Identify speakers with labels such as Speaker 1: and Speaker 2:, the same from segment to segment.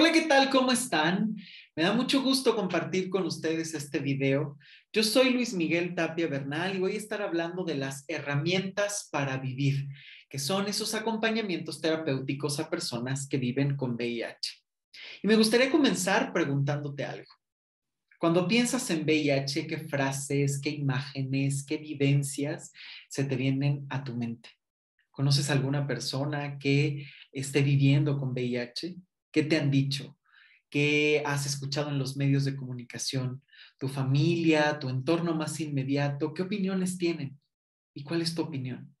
Speaker 1: Hola, ¿qué tal? ¿Cómo están? Me da mucho gusto compartir con ustedes este video. Yo soy Luis Miguel Tapia Bernal y voy a estar hablando de las herramientas para vivir, que son esos acompañamientos terapéuticos a personas que viven con VIH. Y me gustaría comenzar preguntándote algo. Cuando piensas en VIH, ¿qué frases, qué imágenes, qué vivencias se te vienen a tu mente? ¿Conoces alguna persona que esté viviendo con VIH? ¿Qué te han dicho? ¿Qué has escuchado en los medios de comunicación? ¿Tu familia, tu entorno más inmediato? ¿Qué opiniones tienen? ¿Y cuál es tu opinión?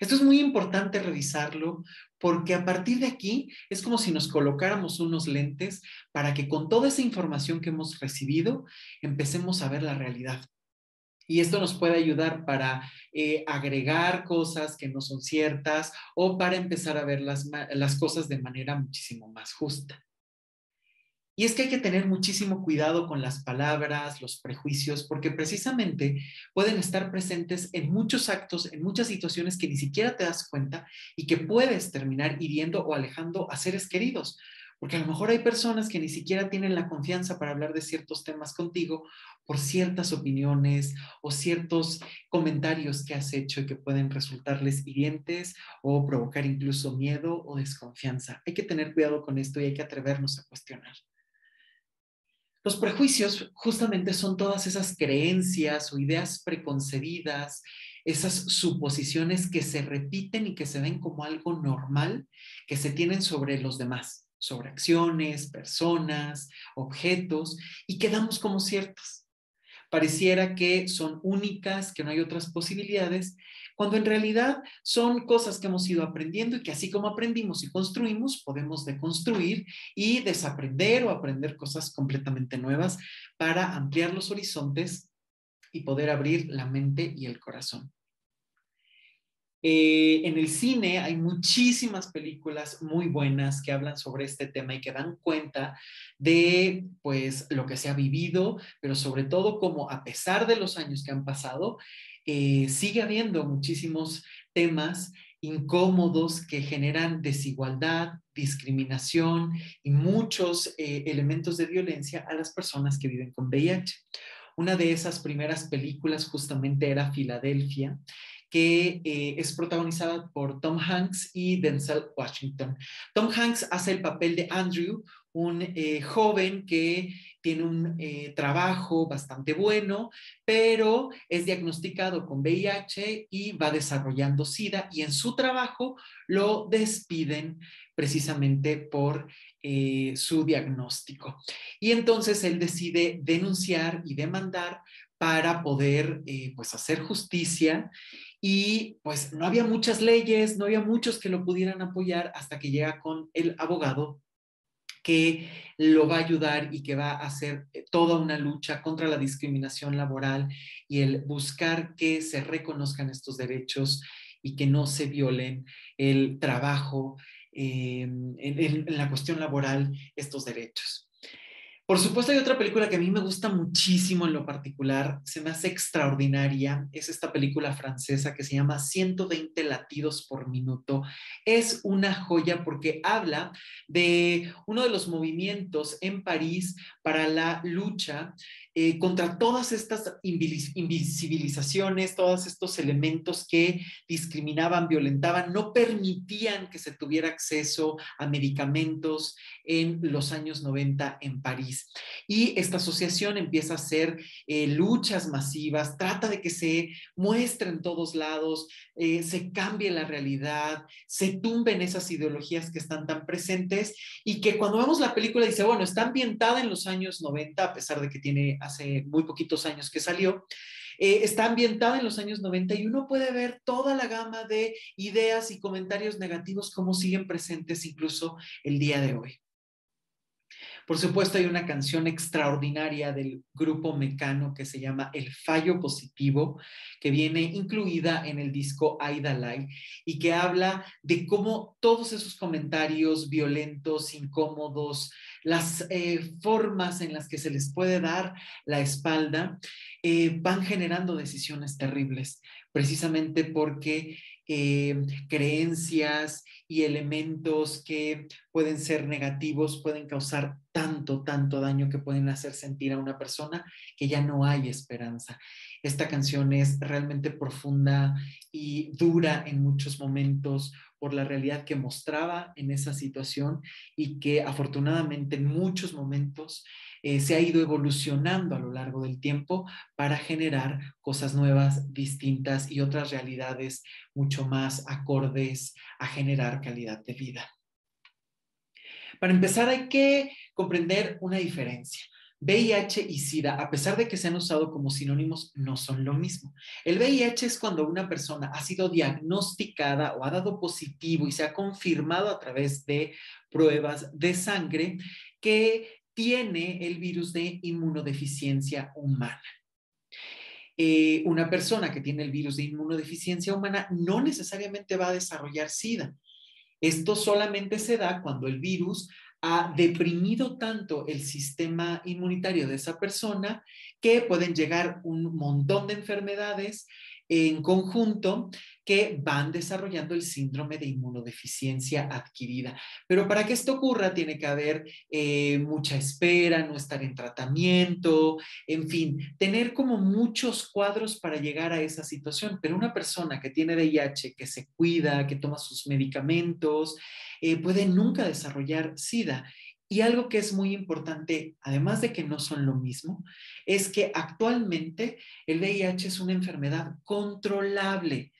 Speaker 1: Esto es muy importante revisarlo porque a partir de aquí es como si nos colocáramos unos lentes para que con toda esa información que hemos recibido empecemos a ver la realidad. Y esto nos puede ayudar para eh, agregar cosas que no son ciertas o para empezar a ver las, las cosas de manera muchísimo más justa. Y es que hay que tener muchísimo cuidado con las palabras, los prejuicios, porque precisamente pueden estar presentes en muchos actos, en muchas situaciones que ni siquiera te das cuenta y que puedes terminar hiriendo o alejando a seres queridos. Porque a lo mejor hay personas que ni siquiera tienen la confianza para hablar de ciertos temas contigo por ciertas opiniones o ciertos comentarios que has hecho y que pueden resultarles hirientes o provocar incluso miedo o desconfianza. Hay que tener cuidado con esto y hay que atrevernos a cuestionar. Los prejuicios justamente son todas esas creencias o ideas preconcebidas, esas suposiciones que se repiten y que se ven como algo normal que se tienen sobre los demás sobre acciones, personas, objetos y quedamos como ciertas. Pareciera que son únicas, que no hay otras posibilidades, cuando en realidad son cosas que hemos ido aprendiendo y que así como aprendimos y construimos, podemos deconstruir y desaprender o aprender cosas completamente nuevas para ampliar los horizontes y poder abrir la mente y el corazón. Eh, en el cine hay muchísimas películas muy buenas que hablan sobre este tema y que dan cuenta de pues lo que se ha vivido, pero sobre todo como a pesar de los años que han pasado, eh, sigue habiendo muchísimos temas incómodos que generan desigualdad, discriminación y muchos eh, elementos de violencia a las personas que viven con VIH. Una de esas primeras películas justamente era Filadelfia que eh, es protagonizada por Tom Hanks y Denzel Washington. Tom Hanks hace el papel de Andrew, un eh, joven que tiene un eh, trabajo bastante bueno, pero es diagnosticado con VIH y va desarrollando SIDA y en su trabajo lo despiden precisamente por su diagnóstico. Y entonces él decide denunciar y demandar para poder pues hacer justicia y pues no había muchas leyes, no había muchos que lo pudieran apoyar hasta que llega con el abogado que lo va a ayudar y que va a hacer eh, toda una lucha contra la discriminación laboral y el buscar que se reconozcan estos derechos y que no se violen el trabajo, eh, en la cuestión laboral, estos derechos. Por supuesto, hay otra película que a mí me gusta muchísimo en lo particular, se me hace extraordinaria, es esta película francesa que se llama 120 latidos por minuto. Es una joya porque habla de uno de los movimientos en París para la lucha eh, contra todas estas invisibilizaciones, todos estos elementos que discriminaban, violentaban, no permitían que se tuviera acceso a medicamentos en los años 90 en París. Y esta asociación empieza a hacer eh, luchas masivas, trata de que se muestre en todos lados, eh, se cambie la realidad, se tumben esas ideologías que están tan presentes y que cuando vemos la película dice, bueno, está ambientada en los años años 90, a pesar de que tiene hace muy poquitos años que salió. Eh, está ambientada en los años 90 y uno puede ver toda la gama de ideas y comentarios negativos como siguen presentes incluso el día de hoy. Por supuesto, hay una canción extraordinaria del grupo Mecano que se llama El Fallo Positivo, que viene incluida en el disco Aida Lai y que habla de cómo todos esos comentarios violentos, incómodos, las eh, formas en las que se les puede dar la espalda, eh, van generando decisiones terribles, precisamente porque eh, creencias y elementos que pueden ser negativos, pueden causar tanto, tanto daño que pueden hacer sentir a una persona que ya no hay esperanza. Esta canción es realmente profunda y dura en muchos momentos por la realidad que mostraba en esa situación y que afortunadamente en muchos momentos eh, se ha ido evolucionando a lo largo del tiempo para generar cosas nuevas, distintas y otras realidades mucho más acordes a generar calidad de vida. Para empezar hay que comprender una diferencia. VIH y SIDA, a pesar de que se han usado como sinónimos, no son lo mismo. El VIH es cuando una persona ha sido diagnosticada o ha dado positivo y se ha confirmado a través de pruebas de sangre que tiene el virus de inmunodeficiencia humana. Eh, una persona que tiene el virus de inmunodeficiencia humana no necesariamente va a desarrollar SIDA. Esto solamente se da cuando el virus ha deprimido tanto el sistema inmunitario de esa persona que pueden llegar un montón de enfermedades en conjunto que van desarrollando el síndrome de inmunodeficiencia adquirida. Pero para que esto ocurra tiene que haber eh, mucha espera, no estar en tratamiento, en fin, tener como muchos cuadros para llegar a esa situación. Pero una persona que tiene VIH, que se cuida, que toma sus medicamentos, eh, puede nunca desarrollar SIDA. Y algo que es muy importante, además de que no son lo mismo, es que actualmente el VIH es una enfermedad controlable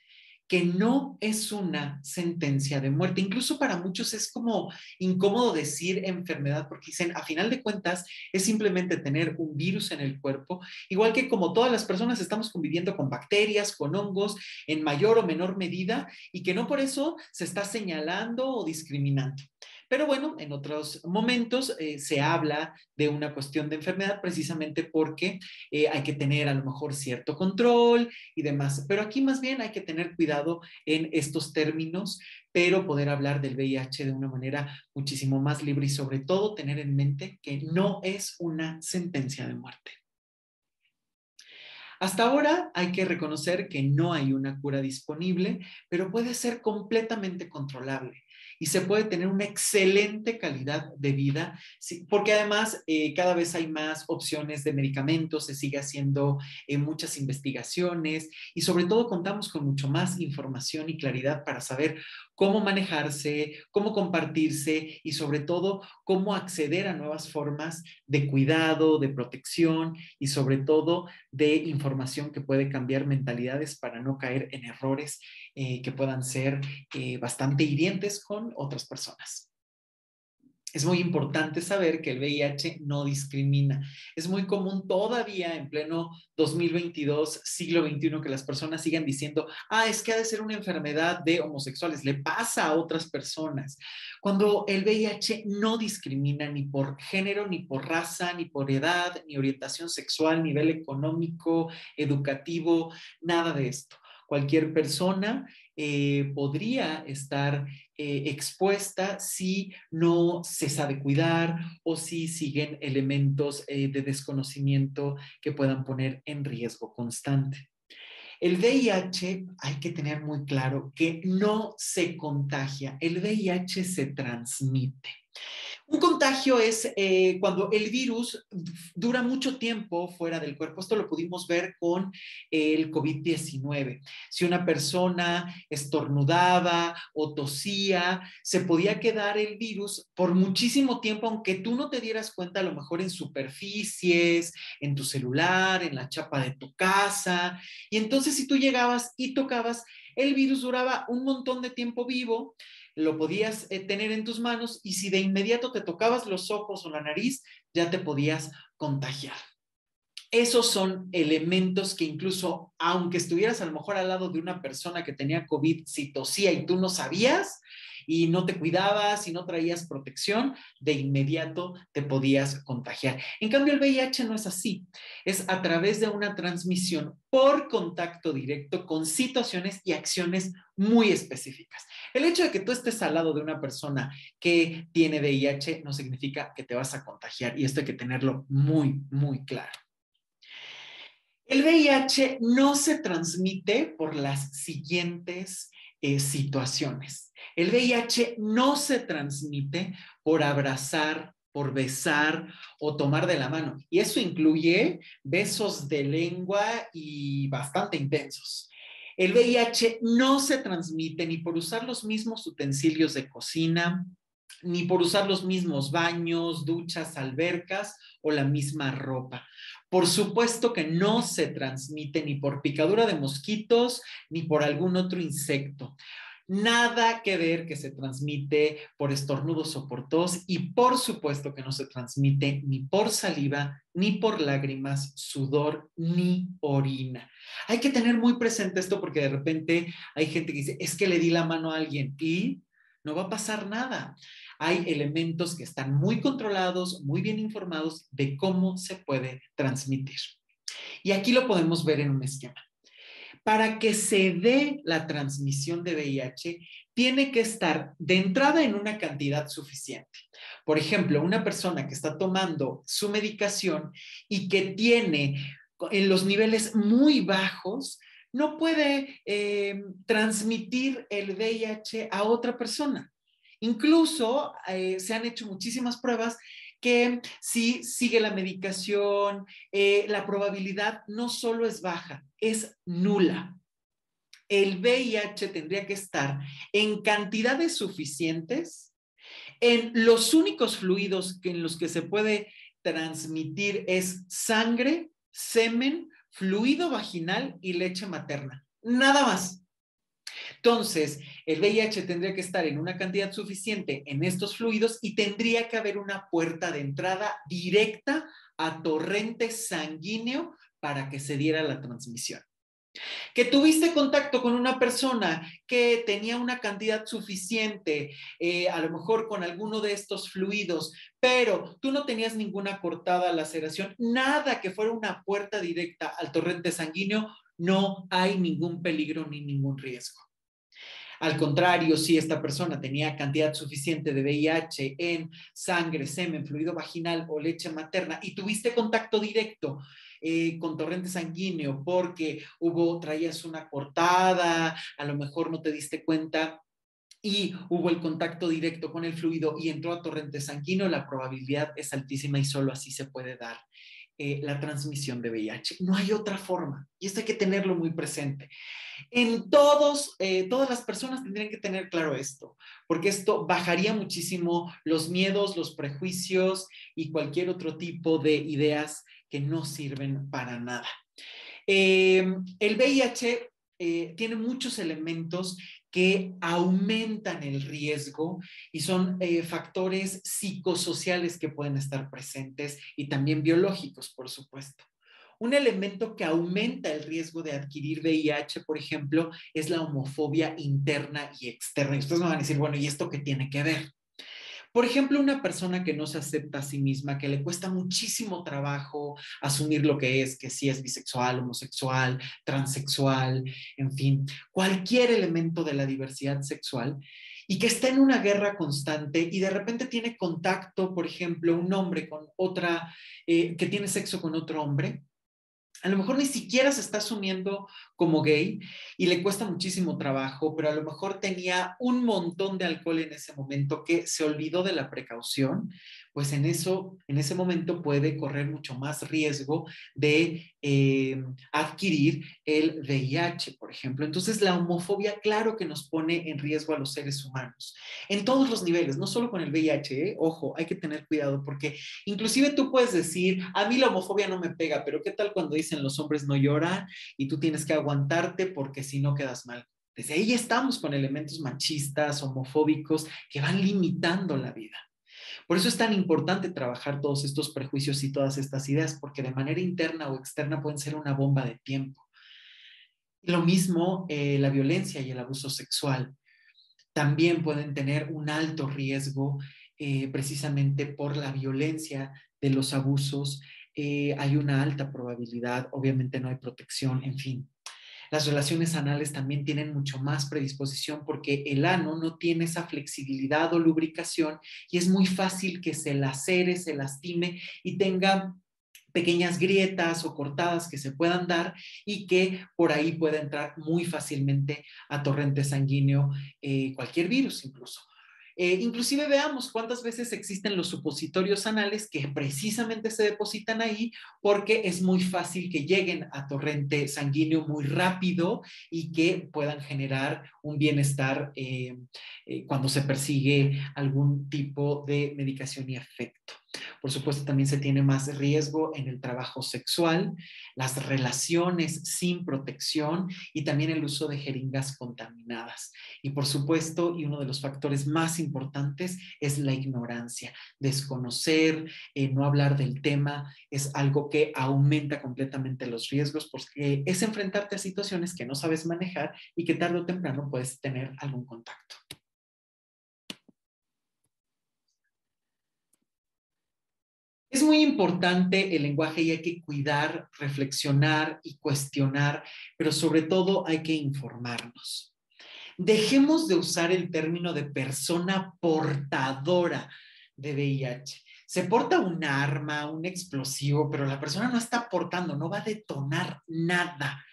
Speaker 1: que no es una sentencia de muerte. Incluso para muchos es como incómodo decir enfermedad porque dicen, a final de cuentas, es simplemente tener un virus en el cuerpo, igual que como todas las personas estamos conviviendo con bacterias, con hongos, en mayor o menor medida, y que no por eso se está señalando o discriminando. Pero bueno, en otros momentos eh, se habla de una cuestión de enfermedad precisamente porque eh, hay que tener a lo mejor cierto control y demás. Pero aquí más bien hay que tener cuidado en estos términos, pero poder hablar del VIH de una manera muchísimo más libre y sobre todo tener en mente que no es una sentencia de muerte. Hasta ahora hay que reconocer que no hay una cura disponible, pero puede ser completamente controlable y se puede tener una excelente calidad de vida, porque además eh, cada vez hay más opciones de medicamentos, se sigue haciendo eh, muchas investigaciones y sobre todo contamos con mucho más información y claridad para saber cómo manejarse, cómo compartirse y sobre todo cómo acceder a nuevas formas de cuidado, de protección y sobre todo de información que puede cambiar mentalidades para no caer en errores eh, que puedan ser eh, bastante hirientes con otras personas es muy importante saber que el VIH no discrimina. Es muy común todavía en pleno 2022, siglo XXI, que las personas sigan diciendo, ah, es que ha de ser una enfermedad de homosexuales, le pasa a otras personas. Cuando el VIH no discrimina ni por género, ni por raza, ni por edad, ni orientación sexual, nivel económico, educativo, nada de esto. Cualquier persona eh, podría estar eh, expuesta si no se sabe cuidar o si siguen elementos eh, de desconocimiento que puedan poner en riesgo constante. El VIH hay que tener muy claro que no se contagia, el VIH se transmite. Un contagio es eh, cuando el virus dura mucho tiempo fuera del cuerpo. Esto lo pudimos ver con el COVID-19. Si una persona estornudaba o tosía, se podía quedar el virus por muchísimo tiempo, aunque tú no te dieras cuenta, a lo mejor en superficies, en tu celular, en la chapa de tu casa. Y entonces si tú llegabas y tocabas, el virus duraba un montón de tiempo vivo lo podías eh, tener en tus manos y si de inmediato te tocabas los ojos o la nariz, ya te podías contagiar. Esos son elementos que incluso, aunque estuvieras a lo mejor al lado de una persona que tenía COVID, si tosía y tú no sabías, y no te cuidabas y no traías protección, de inmediato te podías contagiar. En cambio, el VIH no es así. Es a través de una transmisión por contacto directo con situaciones y acciones muy específicas. El hecho de que tú estés al lado de una persona que tiene VIH no significa que te vas a contagiar y esto hay que tenerlo muy, muy claro. El VIH no se transmite por las siguientes situaciones. El VIH no se transmite por abrazar, por besar o tomar de la mano. Y eso incluye besos de lengua y bastante intensos. El VIH no se transmite ni por usar los mismos utensilios de cocina, ni por usar los mismos baños, duchas, albercas o la misma ropa. Por supuesto que no se transmite ni por picadura de mosquitos ni por algún otro insecto. Nada que ver que se transmite por estornudos o por tos y por supuesto que no se transmite ni por saliva, ni por lágrimas, sudor, ni orina. Hay que tener muy presente esto porque de repente hay gente que dice, es que le di la mano a alguien y no va a pasar nada. Hay elementos que están muy controlados, muy bien informados de cómo se puede transmitir. Y aquí lo podemos ver en un esquema para que se dé la transmisión de VIH, tiene que estar de entrada en una cantidad suficiente. Por ejemplo, una persona que está tomando su medicación y que tiene en los niveles muy bajos, no puede eh, transmitir el VIH a otra persona. Incluso eh, se han hecho muchísimas pruebas que si sigue la medicación, eh, la probabilidad no solo es baja, es nula. El VIH tendría que estar en cantidades suficientes, en los únicos fluidos en los que se puede transmitir es sangre, semen, fluido vaginal y leche materna. Nada más. Entonces, el VIH tendría que estar en una cantidad suficiente en estos fluidos y tendría que haber una puerta de entrada directa a torrente sanguíneo para que se diera la transmisión. Que tuviste contacto con una persona que tenía una cantidad suficiente, eh, a lo mejor con alguno de estos fluidos, pero tú no tenías ninguna cortada, laceración, nada que fuera una puerta directa al torrente sanguíneo, no hay ningún peligro ni ningún riesgo. Al contrario, si esta persona tenía cantidad suficiente de VIH en sangre, semen, fluido vaginal o leche materna y tuviste contacto directo eh, con torrente sanguíneo porque hubo, traías una cortada, a lo mejor no te diste cuenta y hubo el contacto directo con el fluido y entró a torrente sanguíneo, la probabilidad es altísima y solo así se puede dar eh, la transmisión de VIH. No hay otra forma y esto hay que tenerlo muy presente. En todos, eh, todas las personas tendrían que tener claro esto, porque esto bajaría muchísimo los miedos, los prejuicios y cualquier otro tipo de ideas que no sirven para nada. Eh, el VIH tiene muchos elementos que aumentan el riesgo y son eh, factores psicosociales que pueden estar presentes y también biológicos, por supuesto. Un elemento que aumenta el riesgo de adquirir VIH, por ejemplo, es la homofobia interna y externa. Y ustedes me van a decir, bueno, ¿y esto qué tiene que ver? Por ejemplo, una persona que no se acepta a sí misma, que le cuesta muchísimo trabajo asumir lo que es, que si es bisexual, homosexual, transexual, en fin, cualquier elemento de la diversidad sexual y que está en una guerra constante y de repente tiene contacto, por ejemplo, un hombre con otra, eh, que tiene sexo con otro hombre, a lo mejor ni siquiera se está asumiendo como gay y le cuesta muchísimo trabajo, pero a lo mejor tenía un montón de alcohol en ese momento que se olvidó de la precaución, pues en eso, en ese momento puede correr mucho más riesgo de eh, adquirir el VIH, por ejemplo. Entonces, la homofobia, claro que nos pone en riesgo a los seres humanos, en todos los niveles, no solo con el VIH, ¿eh? ojo, hay que tener cuidado porque inclusive tú puedes decir, a mí la homofobia no me pega, pero ¿qué tal cuando dicen los hombres no lloran y tú tienes que aguantarte porque si no quedas mal? Desde ahí estamos con elementos machistas, homofóbicos, que van limitando la vida. Por eso es tan importante trabajar todos estos prejuicios y todas estas ideas, porque de manera interna o externa pueden ser una bomba de tiempo. Lo mismo eh, la violencia y el abuso sexual. También pueden tener un alto riesgo eh, precisamente por la violencia de los abusos. Eh, hay una alta probabilidad, obviamente no hay protección, en fin. Las relaciones anales también tienen mucho más predisposición porque el ano no tiene esa flexibilidad o lubricación y es muy fácil que se lacere, se lastime y tenga pequeñas grietas o cortadas que se puedan dar y que por ahí puede entrar muy fácilmente a torrente sanguíneo eh, cualquier virus incluso. Eh, inclusive veamos cuántas veces existen los supositorios anales que precisamente se depositan ahí porque es muy fácil que lleguen a torrente sanguíneo muy rápido y que puedan generar un bienestar eh, cuando se persigue algún tipo de medicación y efecto. Por supuesto, también se tiene más riesgo en el trabajo sexual, las relaciones sin protección y también el uso de jeringas contaminadas. Y por supuesto, y uno de los factores más importantes es la ignorancia. Desconocer, eh, no hablar del tema es algo que aumenta completamente los riesgos porque es enfrentarte a situaciones que no sabes manejar y que tarde o temprano puedes tener algún contacto. Es muy importante el lenguaje y hay que cuidar, reflexionar y cuestionar, pero sobre todo hay que informarnos. Dejemos de usar el término de persona portadora de VIH. Se porta un arma, un explosivo, pero la persona no está portando, no va a detonar nada.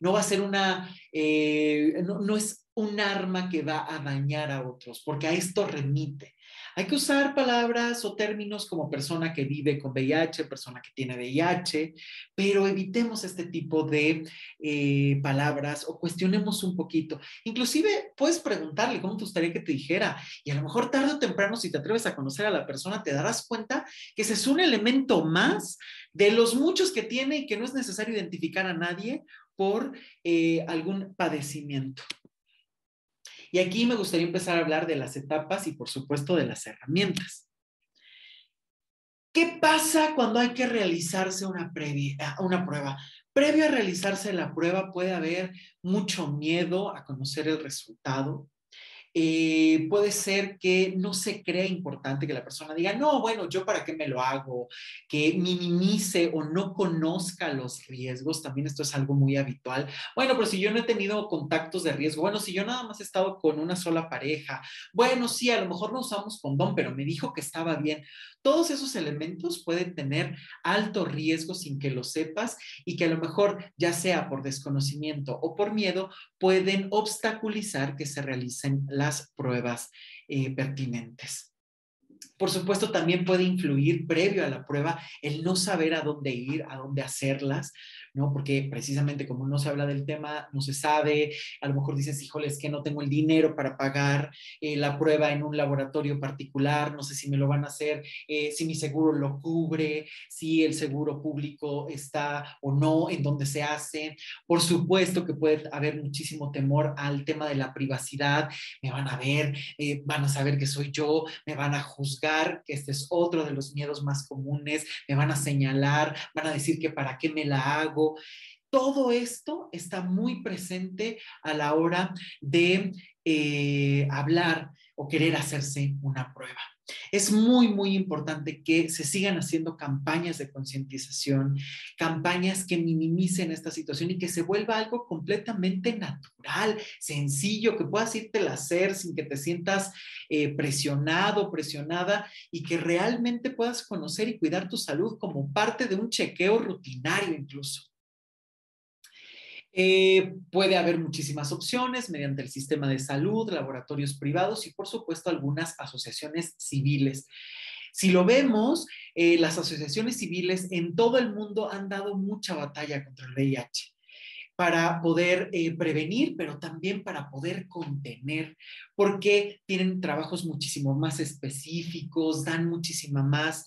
Speaker 1: No va a ser una, eh, no, no es un arma que va a dañar a otros, porque a esto remite. Hay que usar palabras o términos como persona que vive con VIH, persona que tiene VIH, pero evitemos este tipo de eh, palabras o cuestionemos un poquito. Inclusive puedes preguntarle cómo te gustaría que te dijera y a lo mejor tarde o temprano si te atreves a conocer a la persona te darás cuenta que ese es un elemento más de los muchos que tiene y que no es necesario identificar a nadie por eh, algún padecimiento. Y aquí me gustaría empezar a hablar de las etapas y por supuesto de las herramientas. ¿Qué pasa cuando hay que realizarse una, una prueba? Previo a realizarse la prueba puede haber mucho miedo a conocer el resultado, eh, puede ser que no se crea importante que la persona diga, no, bueno, yo para qué me lo hago, que minimice o no conozca los riesgos, también esto es algo muy habitual. Bueno, pero si yo no he tenido contactos de riesgo, bueno, si yo nada más he estado con una sola pareja, bueno, sí, a lo mejor no usamos condón, pero me dijo que estaba bien. Todos esos elementos pueden tener alto riesgo sin que lo sepas y que a lo mejor, ya sea por desconocimiento o por miedo, pueden obstaculizar que se realicen las pruebas eh, pertinentes. Por supuesto, también puede influir previo a la prueba el no saber a dónde ir, a dónde hacerlas, ¿no? Porque precisamente como no se habla del tema, no se sabe, a lo mejor dices, híjole, es que no tengo el dinero para pagar eh, la prueba en un laboratorio particular, no sé si me lo van a hacer, eh, si mi seguro lo cubre, si el seguro público está o no, en dónde se hace. Por supuesto que puede haber muchísimo temor al tema de la privacidad, me van a ver, eh, van a saber que soy yo, me van a juzgar, que este es otro de los miedos más comunes, me van a señalar, van a decir que para qué me la hago todo esto está muy presente a la hora de eh, hablar o querer hacerse una prueba. Es muy, muy importante que se sigan haciendo campañas de concientización, campañas que minimicen esta situación y que se vuelva algo completamente natural, sencillo, que puedas irte a hacer sin que te sientas eh, presionado, presionada y que realmente puedas conocer y cuidar tu salud como parte de un chequeo rutinario incluso. Eh, puede haber muchísimas opciones mediante el sistema de salud, laboratorios privados y por supuesto algunas asociaciones civiles. Si lo vemos, eh, las asociaciones civiles en todo el mundo han dado mucha batalla contra el VIH para poder eh, prevenir, pero también para poder contener, porque tienen trabajos muchísimo más específicos, dan muchísima más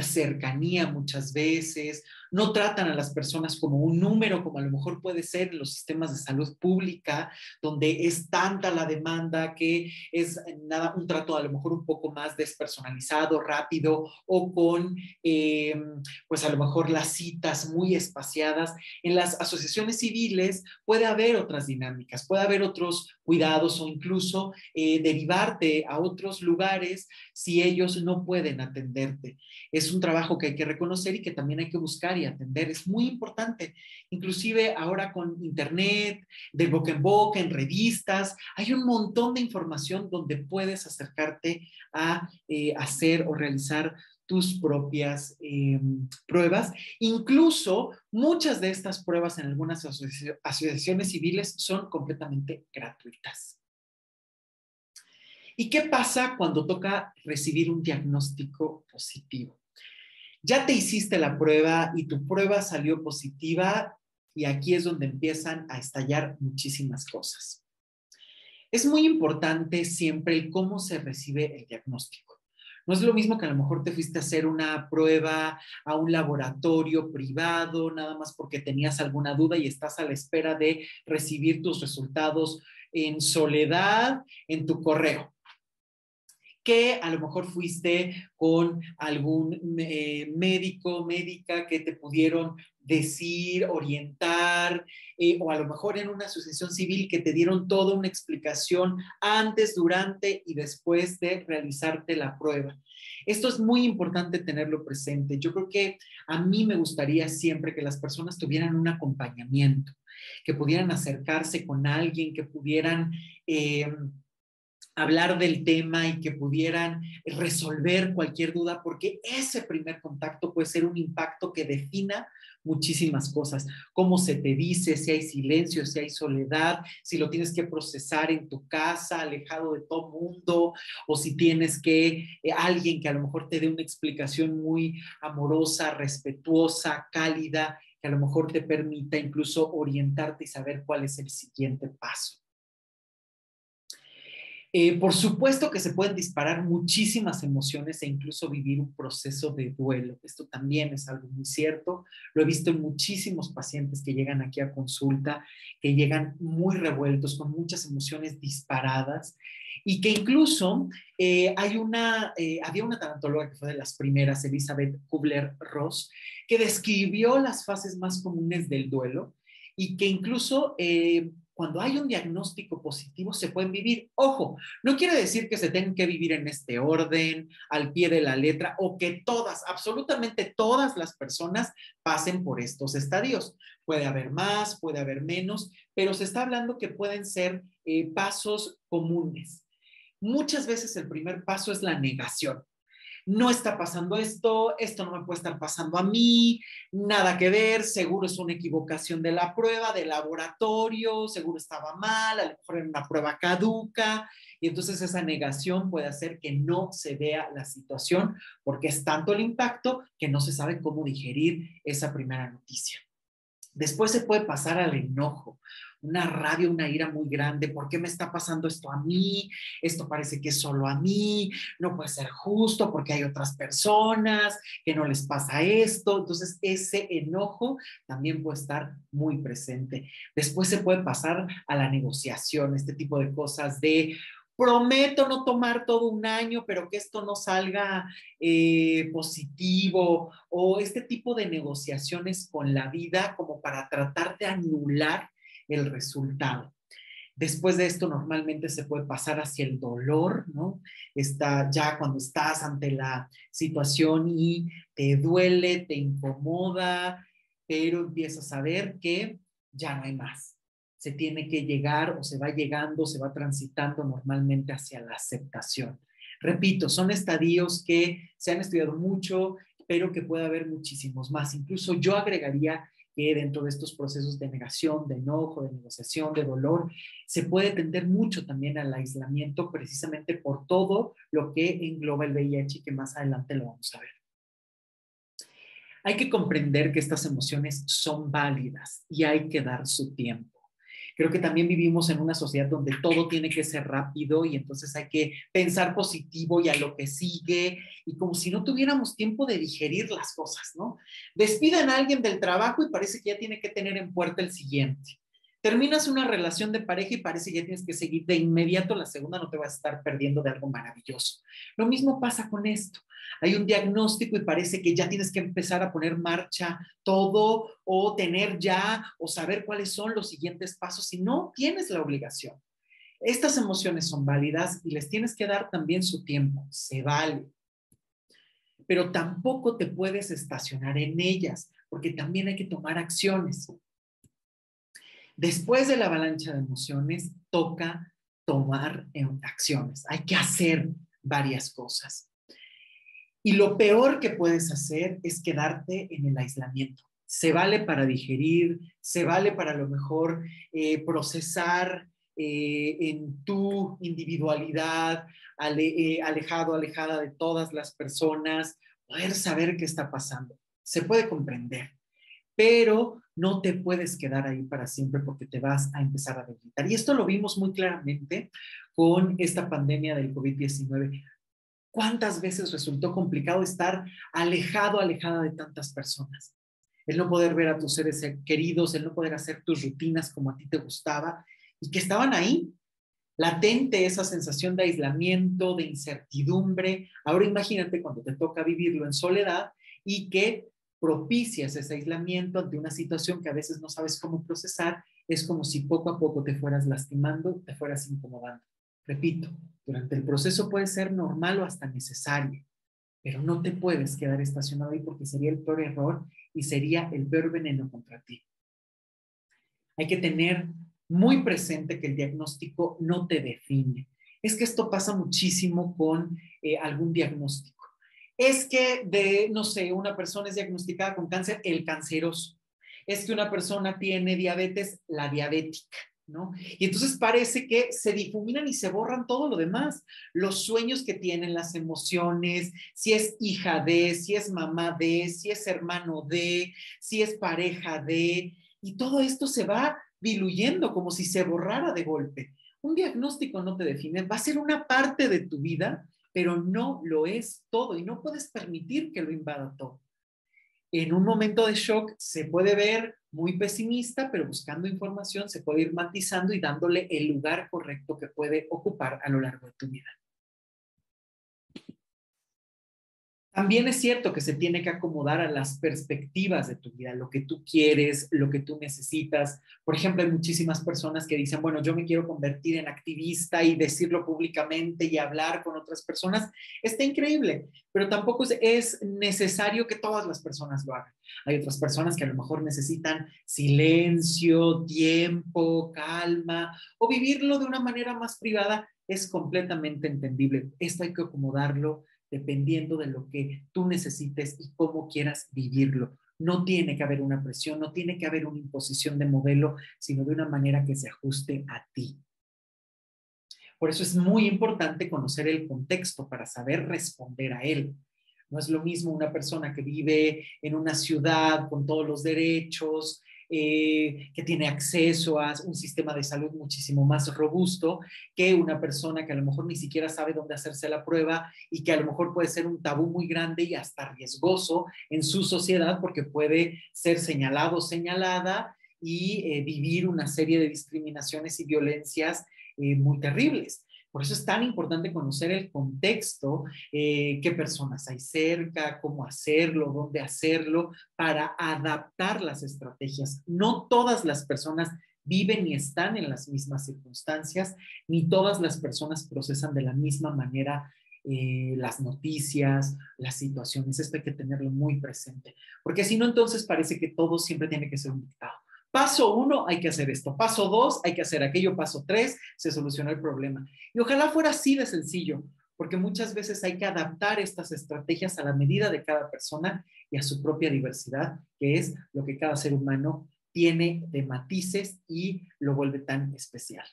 Speaker 1: cercanía muchas veces, no tratan a las personas como un número, como a lo mejor puede ser en los sistemas de salud pública, donde es tanta la demanda que es nada, un trato a lo mejor un poco más despersonalizado, rápido o con, em, pues a lo mejor las citas muy espaciadas. En las asociaciones civiles puede haber otras dinámicas, puede haber otros cuidados o incluso eh, derivarte a otros lugares si ellos no pueden atenderte. Es un trabajo que hay que reconocer y que también hay que buscar y atender. Es muy importante. Inclusive ahora con internet, de boca en boca, en revistas, hay un montón de información donde puedes acercarte a eh, hacer o realizar tus propias em, pruebas. Incluso muchas de estas pruebas en algunas asociaciones civiles son completamente gratuitas. ¿Y qué pasa cuando toca recibir un diagnóstico positivo? Ya te hiciste la prueba y tu prueba salió positiva y aquí es donde empiezan a estallar muchísimas cosas. Es muy importante siempre el cómo se recibe el diagnóstico. No es lo mismo que a lo mejor te fuiste a hacer una prueba a un laboratorio privado, nada más porque tenías alguna duda y estás a la espera de recibir tus resultados en soledad en tu correo que a lo mejor fuiste con algún eh, médico, médica que te pudieron decir, orientar, eh, o a lo mejor en una asociación civil que te dieron toda una explicación antes, durante y después de realizarte la prueba. Esto es muy importante tenerlo presente. Yo creo que a mí me gustaría siempre que las personas tuvieran un acompañamiento, que pudieran acercarse con alguien, que pudieran... Eh, hablar del tema y que pudieran resolver cualquier duda, porque ese primer contacto puede ser un impacto que defina muchísimas cosas, cómo se te dice, si hay silencio, si hay soledad, si lo tienes que procesar en tu casa, alejado de todo mundo, o si tienes que eh, alguien que a lo mejor te dé una explicación muy amorosa, respetuosa, cálida, que a lo mejor te permita incluso orientarte y saber cuál es el siguiente paso. Eh, por supuesto que se pueden disparar muchísimas emociones e incluso vivir un proceso de duelo. Esto también es algo muy cierto. Lo he visto en muchísimos pacientes que llegan aquí a consulta, que llegan muy revueltos, con muchas emociones disparadas y que incluso eh, hay una, eh, había una tanatóloga que fue de las primeras, Elizabeth Kubler-Ross, que describió las fases más comunes del duelo y que incluso cuando hay un diagnóstico positivo se pueden vivir. Ojo, no quiere decir que se tengan que vivir en este orden, al pie de la letra, o que todas, absolutamente todas las personas pasen por estos estadios. Puede haber más, puede haber menos, pero se está hablando que pueden ser eh, pasos comunes. Muchas veces el primer paso es la negación no está pasando esto, esto no me puede estar pasando a mí, nada que ver, seguro es una equivocación de la prueba, del laboratorio, seguro estaba mal, a lo mejor era una prueba caduca, y entonces esa negación puede hacer que no se vea la situación porque es tanto el impacto que no se sabe cómo digerir esa primera noticia. Después se puede pasar al enojo una rabia, una ira muy grande. ¿Por qué me está pasando esto a mí? Esto parece que es solo a mí, no puede ser justo porque hay otras personas que no les pasa esto. Entonces, ese enojo también puede estar muy presente. Después se puede pasar a la negociación, este tipo de cosas de prometo no tomar todo un año, pero que esto no salga eh, positivo, o este tipo de negociaciones con la vida como para tratar de anular el resultado. Después de esto normalmente se puede pasar hacia el dolor, ¿no? Está ya cuando estás ante la situación y te duele, te incomoda, pero empiezas a ver que ya no hay más. Se tiene que llegar o se va llegando, se va transitando normalmente hacia la aceptación. Repito, son estadios que se han estudiado mucho, pero que puede haber muchísimos más. Incluso yo agregaría que dentro de estos procesos de negación, de enojo, de negociación, de dolor, se puede tender mucho también al aislamiento precisamente por todo lo que engloba el VIH y que más adelante lo vamos a ver. Hay que comprender que estas emociones son válidas y hay que dar su tiempo. Creo que también vivimos en una sociedad donde todo tiene que ser rápido y entonces hay que pensar positivo y a lo que sigue y como si no tuviéramos tiempo de digerir las cosas, ¿no? Despidan a alguien del trabajo y parece que ya tiene que tener en puerta el siguiente. Terminas una relación de pareja y parece que ya tienes que seguir de inmediato, la segunda no te vas a estar perdiendo de algo maravilloso. Lo mismo pasa con esto. Hay un diagnóstico y parece que ya tienes que empezar a poner marcha todo o tener ya o saber cuáles son los siguientes pasos y no tienes la obligación. Estas emociones son válidas y les tienes que dar también su tiempo, se vale. Pero tampoco te puedes estacionar en ellas porque también hay que tomar acciones. Después de la avalancha de emociones, toca tomar acciones. Hay que hacer varias cosas. Y lo peor que puedes hacer es quedarte en el aislamiento. Se vale para digerir, se vale para lo mejor eh, procesar eh, en tu individualidad, eh, alejado, alejada de todas las personas, poder saber qué está pasando. Se puede comprender, pero no te puedes quedar ahí para siempre porque te vas a empezar a debilitar. Y esto lo vimos muy claramente con esta pandemia del COVID-19. ¿Cuántas veces resultó complicado estar alejado, alejada de tantas personas? El no poder ver a tus seres queridos, el no poder hacer tus rutinas como a ti te gustaba y que estaban ahí, latente esa sensación de aislamiento, de incertidumbre. Ahora imagínate cuando te toca vivirlo en soledad y que propicias ese aislamiento ante una situación que a veces no sabes cómo procesar, es como si poco a poco te fueras lastimando, te fueras incomodando. Repito, durante el proceso puede ser normal o hasta necesario, pero no te puedes quedar estacionado ahí porque sería el peor error y sería el peor veneno contra ti. Hay que tener muy presente que el diagnóstico no te define. Es que esto pasa muchísimo con eh, algún diagnóstico. Es que de, no sé, una persona es diagnosticada con cáncer, el canceroso. Es que una persona tiene diabetes, la diabética. ¿No? Y entonces parece que se difuminan y se borran todo lo demás, los sueños que tienen, las emociones, si es hija de, si es mamá de, si es hermano de, si es pareja de, y todo esto se va diluyendo como si se borrara de golpe. Un diagnóstico no te define, va a ser una parte de tu vida, pero no lo es todo y no puedes permitir que lo invada todo. En un momento de shock se puede ver muy pesimista, pero buscando información se puede ir matizando y dándole el lugar correcto que puede ocupar a lo largo de tu vida. También es cierto que se tiene que acomodar a las perspectivas de tu vida, lo que tú quieres, lo que tú necesitas. Por ejemplo, hay muchísimas personas que dicen, bueno, yo me quiero convertir en activista y decirlo públicamente y hablar con otras personas. Está increíble, pero tampoco es necesario que todas las personas lo hagan. Hay otras personas que a lo mejor necesitan silencio, tiempo, calma o vivirlo de una manera más privada. Es completamente entendible. Esto hay que acomodarlo dependiendo de lo que tú necesites y cómo quieras vivirlo. No tiene que haber una presión, no tiene que haber una imposición de modelo, sino de una manera que se ajuste a ti. Por eso es muy importante conocer el contexto para saber responder a él. No es lo mismo una persona que vive en una ciudad con todos los derechos, eh, que tiene acceso a un sistema de salud muchísimo más robusto que una persona que a lo mejor ni siquiera sabe dónde hacerse la prueba y que a lo mejor puede ser un tabú muy grande y hasta riesgoso en su sociedad porque puede ser señalado o señalada y eh, vivir una serie de discriminaciones y violencias eh, muy terribles. Por eso es tan importante conocer el contexto, eh, qué personas hay cerca, cómo hacerlo, dónde hacerlo, para adaptar las estrategias. No todas las personas viven y están en las mismas circunstancias, ni todas las personas procesan de la misma manera eh, las noticias, las situaciones. Esto hay que tenerlo muy presente, porque si no, entonces parece que todo siempre tiene que ser un dictado. Paso uno, hay que hacer esto. Paso dos, hay que hacer aquello. Paso tres, se solucionó el problema. Y ojalá fuera así de sencillo, porque muchas veces hay que adaptar estas estrategias a la medida de cada persona y a su propia diversidad, que es lo que cada ser humano tiene de matices y lo vuelve tan especial.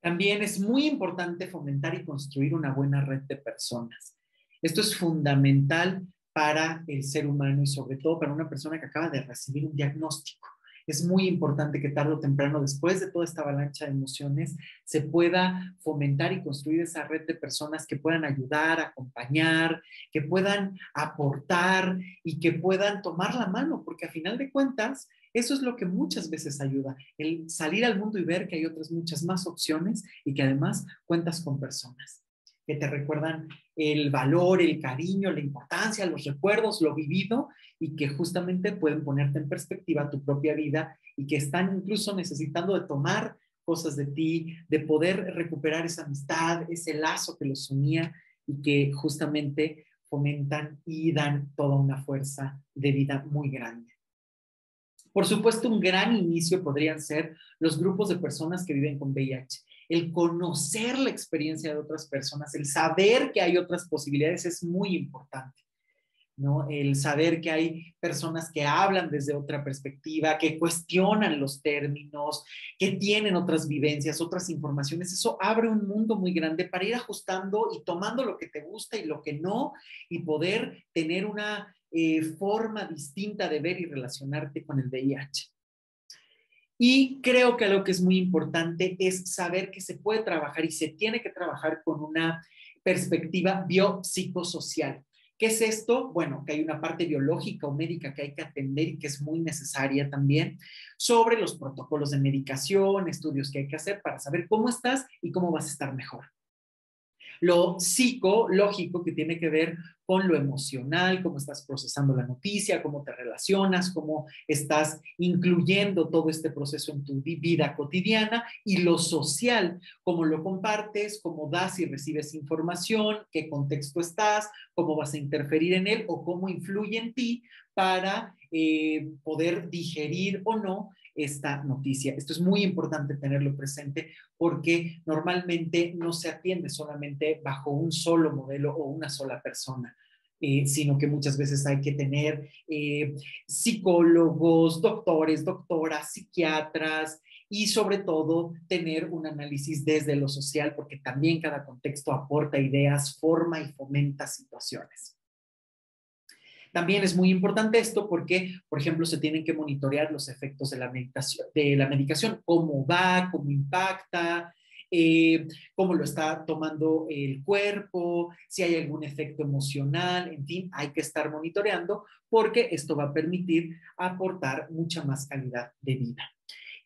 Speaker 1: También es muy importante fomentar y construir una buena red de personas. Esto es fundamental para el ser humano y sobre todo para una persona que acaba de recibir un diagnóstico. Es muy importante que tarde o temprano, después de toda esta avalancha de emociones, se pueda fomentar y construir esa red de personas que puedan ayudar, acompañar, que puedan aportar y que puedan tomar la mano, porque a final de cuentas, eso es lo que muchas veces ayuda, el salir al mundo y ver que hay otras muchas más opciones y que además cuentas con personas que te recuerdan el valor, el cariño, la importancia, los recuerdos, lo vivido y que justamente pueden ponerte en perspectiva tu propia vida y que están incluso necesitando de tomar cosas de ti, de poder recuperar esa amistad, ese lazo que los unía y que justamente fomentan y dan toda una fuerza de vida muy grande. Por supuesto, un gran inicio podrían ser los grupos de personas que viven con VIH el conocer la experiencia de otras personas, el saber que hay otras posibilidades es muy importante. ¿no? El saber que hay personas que hablan desde otra perspectiva, que cuestionan los términos, que tienen otras vivencias, otras informaciones, eso abre un mundo muy grande para ir ajustando y tomando lo que te gusta y lo que no, y poder tener una eh, forma distinta de ver y relacionarte con el VIH. Y creo que algo que es muy importante es saber que se puede trabajar y se tiene que trabajar con una perspectiva biopsicosocial. ¿Qué es esto? Bueno, que hay una parte biológica o médica que hay que atender y que es muy necesaria también, sobre los protocolos de medicación, estudios que hay que hacer para saber cómo estás y cómo vas a estar mejor lo psicológico que tiene que ver con lo emocional, cómo estás procesando la noticia, cómo te relacionas, cómo estás incluyendo todo este proceso en tu vida cotidiana y lo social, cómo lo compartes, cómo das y recibes información, qué contexto estás, cómo vas a interferir en él o cómo influye en ti para eh, poder digerir o no esta noticia. Esto es muy importante tenerlo presente porque normalmente no se atiende solamente bajo un solo modelo o una sola persona. Eh, sino que muchas veces hay que tener eh, psicólogos, doctores, doctoras, psiquiatras y sobre todo tener un análisis desde lo social, porque también cada contexto aporta ideas, forma y fomenta situaciones. También es muy importante esto porque, por ejemplo, se tienen que monitorear los efectos de la medicación, de la medicación cómo va, cómo impacta, eh, cómo lo está tomando el cuerpo, si hay algún efecto emocional, en fin, hay que estar monitoreando porque esto va a permitir aportar mucha más calidad de vida.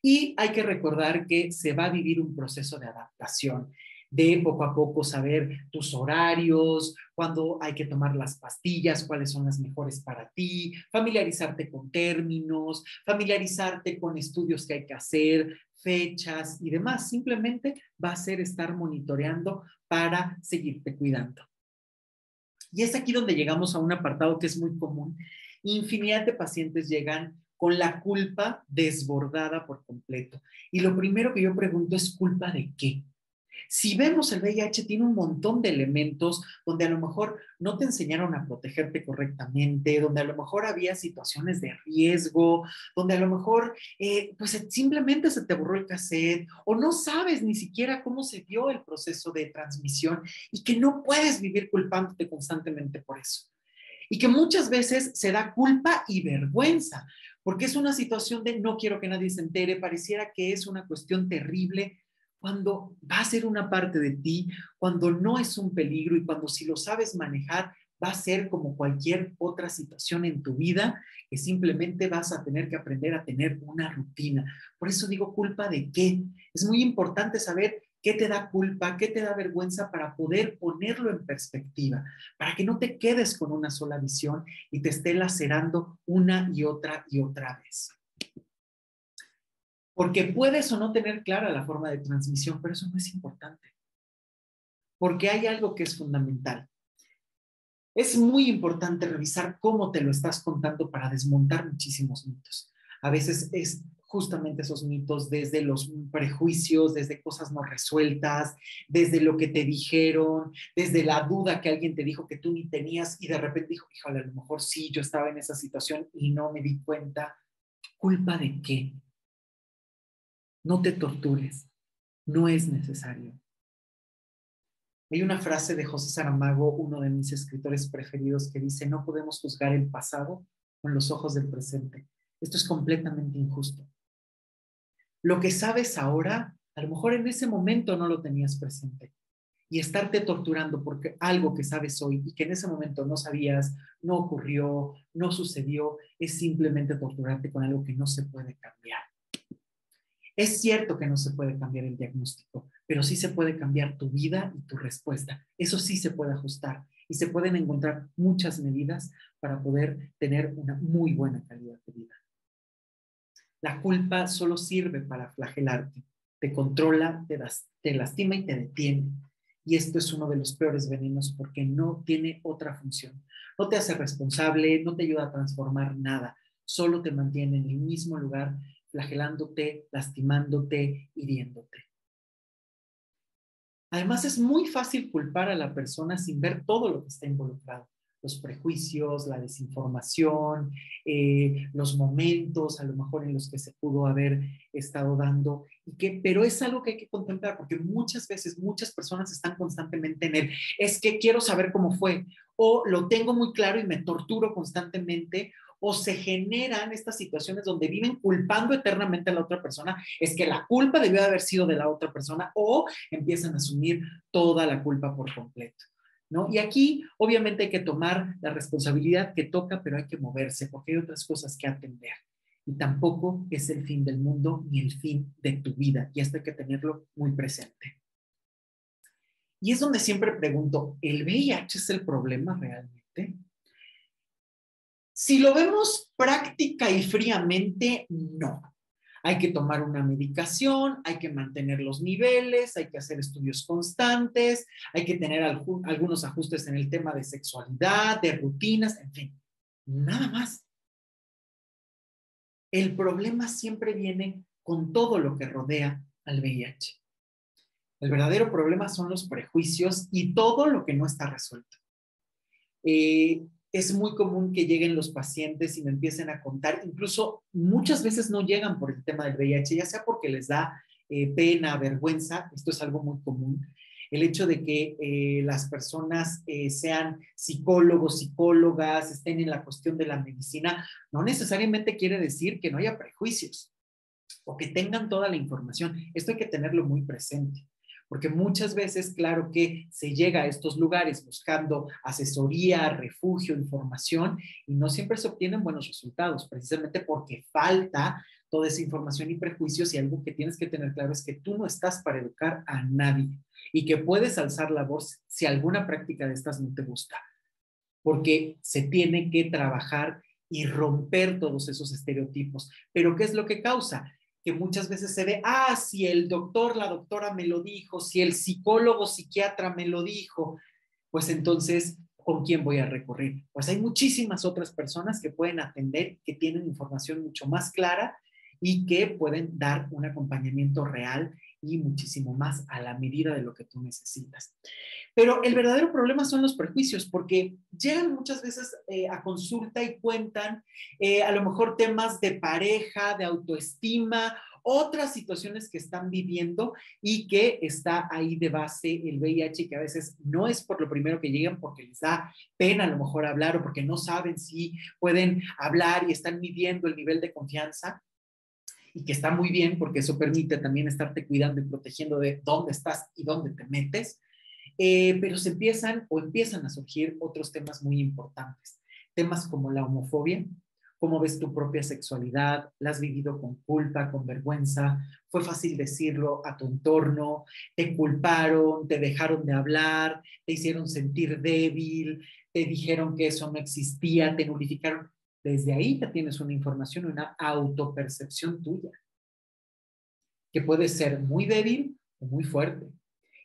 Speaker 1: Y hay que recordar que se va a vivir un proceso de adaptación de poco a poco saber tus horarios, cuándo hay que tomar las pastillas, cuáles son las mejores para ti, familiarizarte con términos, familiarizarte con estudios que hay que hacer, fechas y demás. Simplemente va a ser estar monitoreando para seguirte cuidando. Y es aquí donde llegamos a un apartado que es muy común. Infinidad de pacientes llegan con la culpa desbordada por completo. Y lo primero que yo pregunto es culpa de qué? Si vemos el VIH, tiene un montón de elementos donde a lo mejor no te enseñaron a protegerte correctamente, donde a lo mejor había situaciones de riesgo, donde a lo mejor eh, pues simplemente se te borró el cassette o no sabes ni siquiera cómo se dio el proceso de transmisión y que no puedes vivir culpándote constantemente por eso. Y que muchas veces se da culpa y vergüenza, porque es una situación de no quiero que nadie se entere, pareciera que es una cuestión terrible cuando va a ser una parte de ti, cuando no es un peligro y cuando si lo sabes manejar, va a ser como cualquier otra situación en tu vida que simplemente vas a tener que aprender a tener una rutina. Por eso digo culpa de qué. Es muy importante saber qué te da culpa, qué te da vergüenza para poder ponerlo en perspectiva, para que no te quedes con una sola visión y te esté lacerando una y otra y otra vez. Porque puedes o no tener clara la forma de transmisión, pero eso no es importante. Porque hay algo que es fundamental. Es muy importante revisar cómo te lo estás contando para desmontar muchísimos mitos. A veces es justamente esos mitos desde los prejuicios, desde cosas no resueltas, desde lo que te dijeron, desde la duda que alguien te dijo que tú ni tenías y de repente dijo, híjole, a lo mejor sí, yo estaba en esa situación y no me di cuenta. ¿Culpa de qué? No te tortures, no es necesario. Hay una frase de José Saramago, uno de mis escritores preferidos, que dice, no podemos juzgar el pasado con los ojos del presente. Esto es completamente injusto. Lo que sabes ahora, a lo mejor en ese momento no lo tenías presente. Y estarte torturando porque algo que sabes hoy y que en ese momento no sabías, no ocurrió, no sucedió, es simplemente torturarte con algo que no se puede cambiar. Es cierto que no se puede cambiar el diagnóstico, pero sí se puede cambiar tu vida y tu respuesta. Eso sí se puede ajustar y se pueden encontrar muchas medidas para poder tener una muy buena calidad de vida. La culpa solo sirve para flagelarte, te controla, te, te lastima y te detiene. Y esto es uno de los peores venenos porque no tiene otra función. No te hace responsable, no te ayuda a transformar nada, solo te mantiene en el mismo lugar flagelándote, lastimándote, hiriéndote. Además, es muy fácil culpar a la persona sin ver todo lo que está involucrado los prejuicios, la desinformación, eh, los momentos a lo mejor en los que se pudo haber estado dando, pero es algo que hay que contemplar porque muchas veces muchas personas están constantemente en él, es que quiero saber cómo fue, o lo tengo muy claro y me torturo constantemente, o se generan estas situaciones donde viven culpando eternamente a la otra persona, es que la culpa debió haber sido de la otra persona, o empiezan a asumir toda la culpa por completo. Y aquí obviamente hay que tomar la responsabilidad que toca, pero hay que moverse porque hay otras cosas que atender. Y tampoco es el fin del mundo ni el fin de tu vida. Y esto hay que tenerlo muy presente. Y es donde siempre pregunto, ¿el VIH es el problema realmente? Si lo vemos práctica y fríamente, no hay que tomar una medicación, hay que mantener los niveles, hay que hacer estudios constantes, hay que tener algunos ajustes en el tema de sexualidad, de rutinas, en fin, nada más. El problema siempre viene con todo lo que rodea al VIH. El verdadero problema son los prejuicios y todo lo que no está resuelto. Eh, es muy común que lleguen los pacientes y me empiecen a contar, incluso muchas veces no llegan por el tema del VIH, ya sea porque les da eh, pena, vergüenza, esto es algo muy común, el hecho de que eh, las personas eh, sean psicólogos, psicólogas, estén en la cuestión de la medicina, no necesariamente quiere decir que no haya prejuicios o que tengan toda la información. Esto hay que tenerlo muy presente porque muchas veces, claro que se llega a estos lugares buscando asesoría, refugio, información, y no siempre se obtienen buenos resultados, precisamente porque falta toda esa información y prejuicios, y algo que tienes que tener claro es que tú no estás para educar a nadie y que puedes alzar la voz si alguna práctica de estas no te gusta, porque se tiene que trabajar y romper todos esos estereotipos. Pero ¿qué es lo que causa? Que muchas veces se ve, ah, si el doctor, la doctora me lo dijo, si el psicólogo, psiquiatra me lo dijo, pues entonces, ¿con quién voy a recurrir? Pues hay muchísimas otras personas que pueden atender, que tienen información mucho más clara y que pueden dar un acompañamiento real y muchísimo más a la medida de lo que tú necesitas. Pero el verdadero problema son los prejuicios, porque llegan muchas veces eh, a consulta y cuentan eh, a lo mejor temas de pareja, de autoestima, otras situaciones que están viviendo y que está ahí de base el VIH, que a veces no es por lo primero que llegan porque les da pena a lo mejor hablar o porque no saben si pueden hablar y están midiendo el nivel de confianza y que está muy bien porque eso permite también estarte cuidando y protegiendo de dónde estás y dónde te metes, eh, pero se empiezan o empiezan a surgir otros temas muy importantes, temas como la homofobia, cómo ves tu propia sexualidad, la has vivido con culpa, con vergüenza, fue fácil decirlo a tu entorno, te culparon, te dejaron de hablar, te hicieron sentir débil, te dijeron que eso no existía, te nulificaron. Desde ahí ya tienes una información, una autopercepción tuya, que puede ser muy débil o muy fuerte.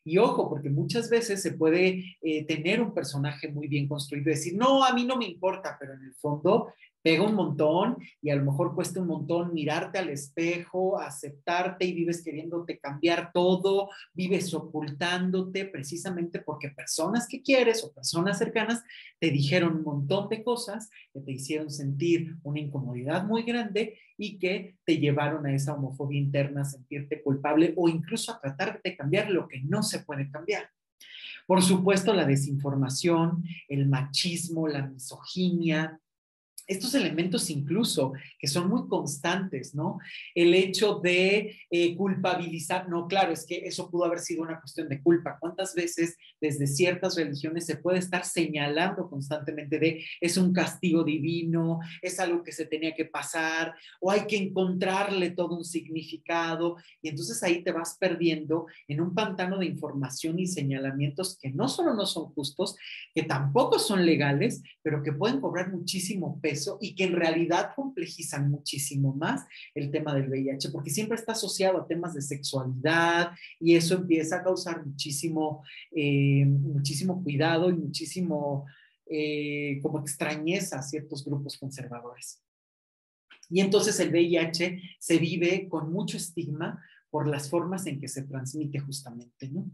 Speaker 1: Y ojo, porque muchas veces se puede eh, tener un personaje muy bien construido y decir, no, a mí no me importa, pero en el fondo pega un montón y a lo mejor cuesta un montón mirarte al espejo, aceptarte y vives queriéndote cambiar todo, vives ocultándote precisamente porque personas que quieres o personas cercanas te dijeron un montón de cosas que te hicieron sentir una incomodidad muy grande y que te llevaron a esa homofobia interna, a sentirte culpable o incluso a tratar de cambiar lo que no se puede cambiar. Por supuesto, la desinformación, el machismo, la misoginia, estos elementos incluso que son muy constantes, ¿no? El hecho de eh, culpabilizar, no, claro, es que eso pudo haber sido una cuestión de culpa. ¿Cuántas veces desde ciertas religiones se puede estar señalando constantemente de es un castigo divino, es algo que se tenía que pasar, o hay que encontrarle todo un significado? Y entonces ahí te vas perdiendo en un pantano de información y señalamientos que no solo no son justos, que tampoco son legales, pero que pueden cobrar muchísimo peso y que en realidad complejizan muchísimo más el tema del VIH, porque siempre está asociado a temas de sexualidad y eso empieza a causar muchísimo, eh, muchísimo cuidado y muchísimo eh, como extrañeza a ciertos grupos conservadores. Y entonces el VIH se vive con mucho estigma por las formas en que se transmite justamente, ¿no?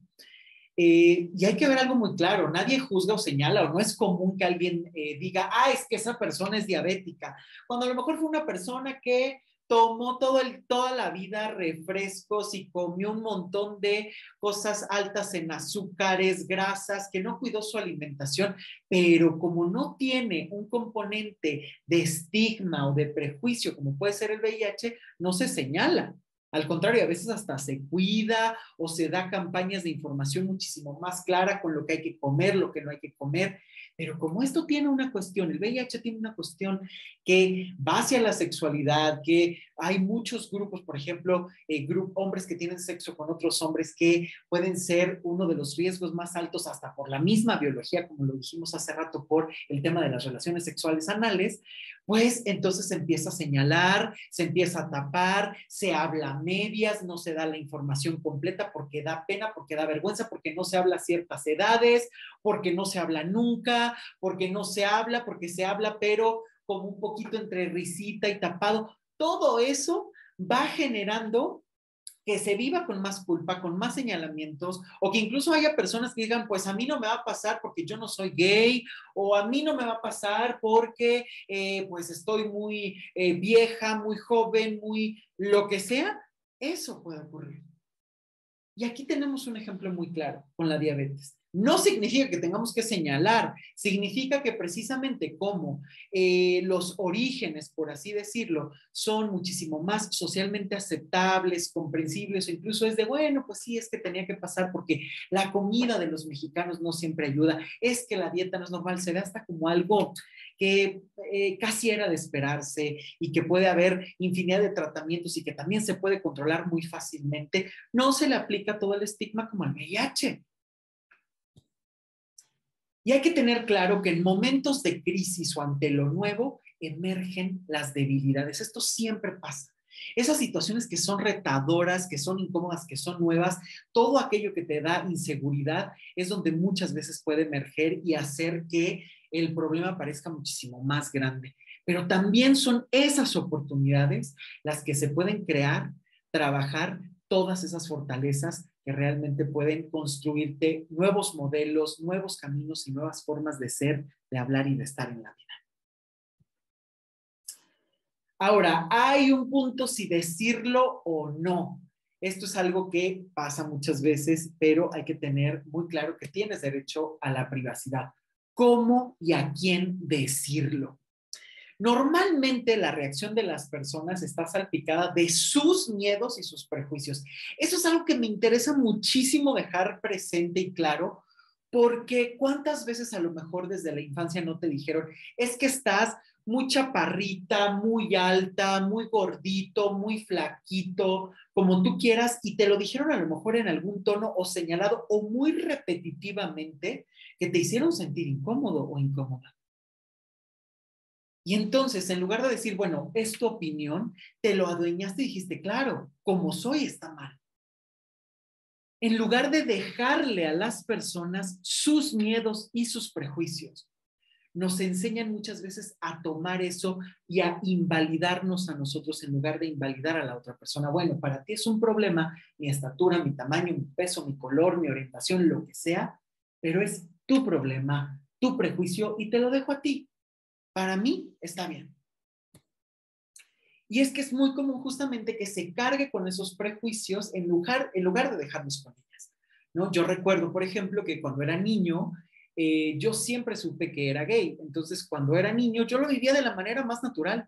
Speaker 1: Eh, y hay que ver algo muy claro, nadie juzga o señala o no es común que alguien eh, diga, ah, es que esa persona es diabética, cuando a lo mejor fue una persona que tomó todo el, toda la vida refrescos y comió un montón de cosas altas en azúcares, grasas, que no cuidó su alimentación, pero como no tiene un componente de estigma o de prejuicio como puede ser el VIH, no se señala. Al contrario, a veces hasta se cuida o se da campañas de información muchísimo más clara con lo que hay que comer, lo que no hay que comer. Pero como esto tiene una cuestión, el VIH tiene una cuestión que va hacia la sexualidad, que hay muchos grupos, por ejemplo, eh, hombres que tienen sexo con otros hombres que pueden ser uno de los riesgos más altos hasta por la misma biología, como lo dijimos hace rato, por el tema de las relaciones sexuales anales, pues entonces se empieza a señalar, se empieza a tapar, se habla medias, no se da la información completa porque da pena, porque da vergüenza, porque no se habla a ciertas edades, porque no se habla nunca, porque no se habla, porque se habla, pero como un poquito entre risita y tapado. Todo eso va generando que se viva con más culpa, con más señalamientos, o que incluso haya personas que digan, pues a mí no me va a pasar porque yo no soy gay, o a mí no me va a pasar porque eh, pues estoy muy eh, vieja, muy joven, muy lo que sea, eso puede ocurrir. Y aquí tenemos un ejemplo muy claro con la diabetes. No significa que tengamos que señalar, significa que precisamente como eh, los orígenes, por así decirlo, son muchísimo más socialmente aceptables, comprensibles, o incluso es de, bueno, pues sí, es que tenía que pasar porque la comida de los mexicanos no siempre ayuda, es que la dieta no es normal, se ve hasta como algo que eh, casi era de esperarse y que puede haber infinidad de tratamientos y que también se puede controlar muy fácilmente, no se le aplica todo el estigma como al VIH. Y hay que tener claro que en momentos de crisis o ante lo nuevo emergen las debilidades. Esto siempre pasa. Esas situaciones que son retadoras, que son incómodas, que son nuevas, todo aquello que te da inseguridad es donde muchas veces puede emerger y hacer que el problema parezca muchísimo más grande. Pero también son esas oportunidades las que se pueden crear, trabajar todas esas fortalezas que realmente pueden construirte nuevos modelos, nuevos caminos y nuevas formas de ser, de hablar y de estar en la vida. Ahora, hay un punto si decirlo o no. Esto es algo que pasa muchas veces, pero hay que tener muy claro que tienes derecho a la privacidad. ¿Cómo y a quién decirlo? Normalmente la reacción de las personas está salpicada de sus miedos y sus prejuicios. Eso es algo que me interesa muchísimo dejar presente y claro, porque cuántas veces a lo mejor desde la infancia no te dijeron, es que estás muy chaparrita, muy alta, muy gordito, muy flaquito, como tú quieras, y te lo dijeron a lo mejor en algún tono o señalado o muy repetitivamente que te hicieron sentir incómodo o incómoda. Y entonces, en lugar de decir, bueno, es tu opinión, te lo adueñaste y dijiste, claro, como soy está mal. En lugar de dejarle a las personas sus miedos y sus prejuicios, nos enseñan muchas veces a tomar eso y a invalidarnos a nosotros en lugar de invalidar a la otra persona. Bueno, para ti es un problema mi estatura, mi tamaño, mi peso, mi color, mi orientación, lo que sea, pero es tu problema, tu prejuicio y te lo dejo a ti para mí está bien. Y es que es muy común justamente que se cargue con esos prejuicios en lugar, en lugar de dejarnos con ellas. ¿no? Yo recuerdo, por ejemplo, que cuando era niño, eh, yo siempre supe que era gay. Entonces, cuando era niño, yo lo vivía de la manera más natural.